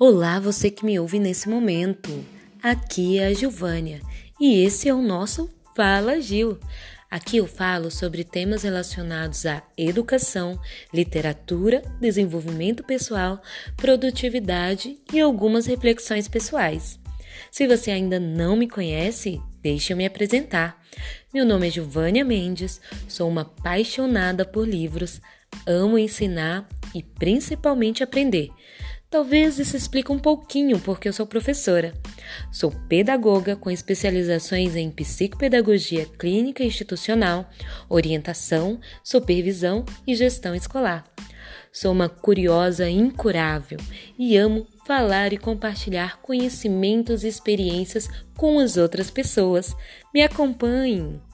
Olá, você que me ouve nesse momento. Aqui é a Gilvânia e esse é o nosso Fala Gil. Aqui eu falo sobre temas relacionados à educação, literatura, desenvolvimento pessoal, produtividade e algumas reflexões pessoais. Se você ainda não me conhece, deixe eu me apresentar. Meu nome é Giovânia Mendes, sou uma apaixonada por livros, amo ensinar e principalmente aprender. Talvez isso explique um pouquinho porque eu sou professora. Sou pedagoga com especializações em psicopedagogia clínica institucional, orientação, supervisão e gestão escolar. Sou uma curiosa incurável e amo falar e compartilhar conhecimentos e experiências com as outras pessoas. Me acompanhem!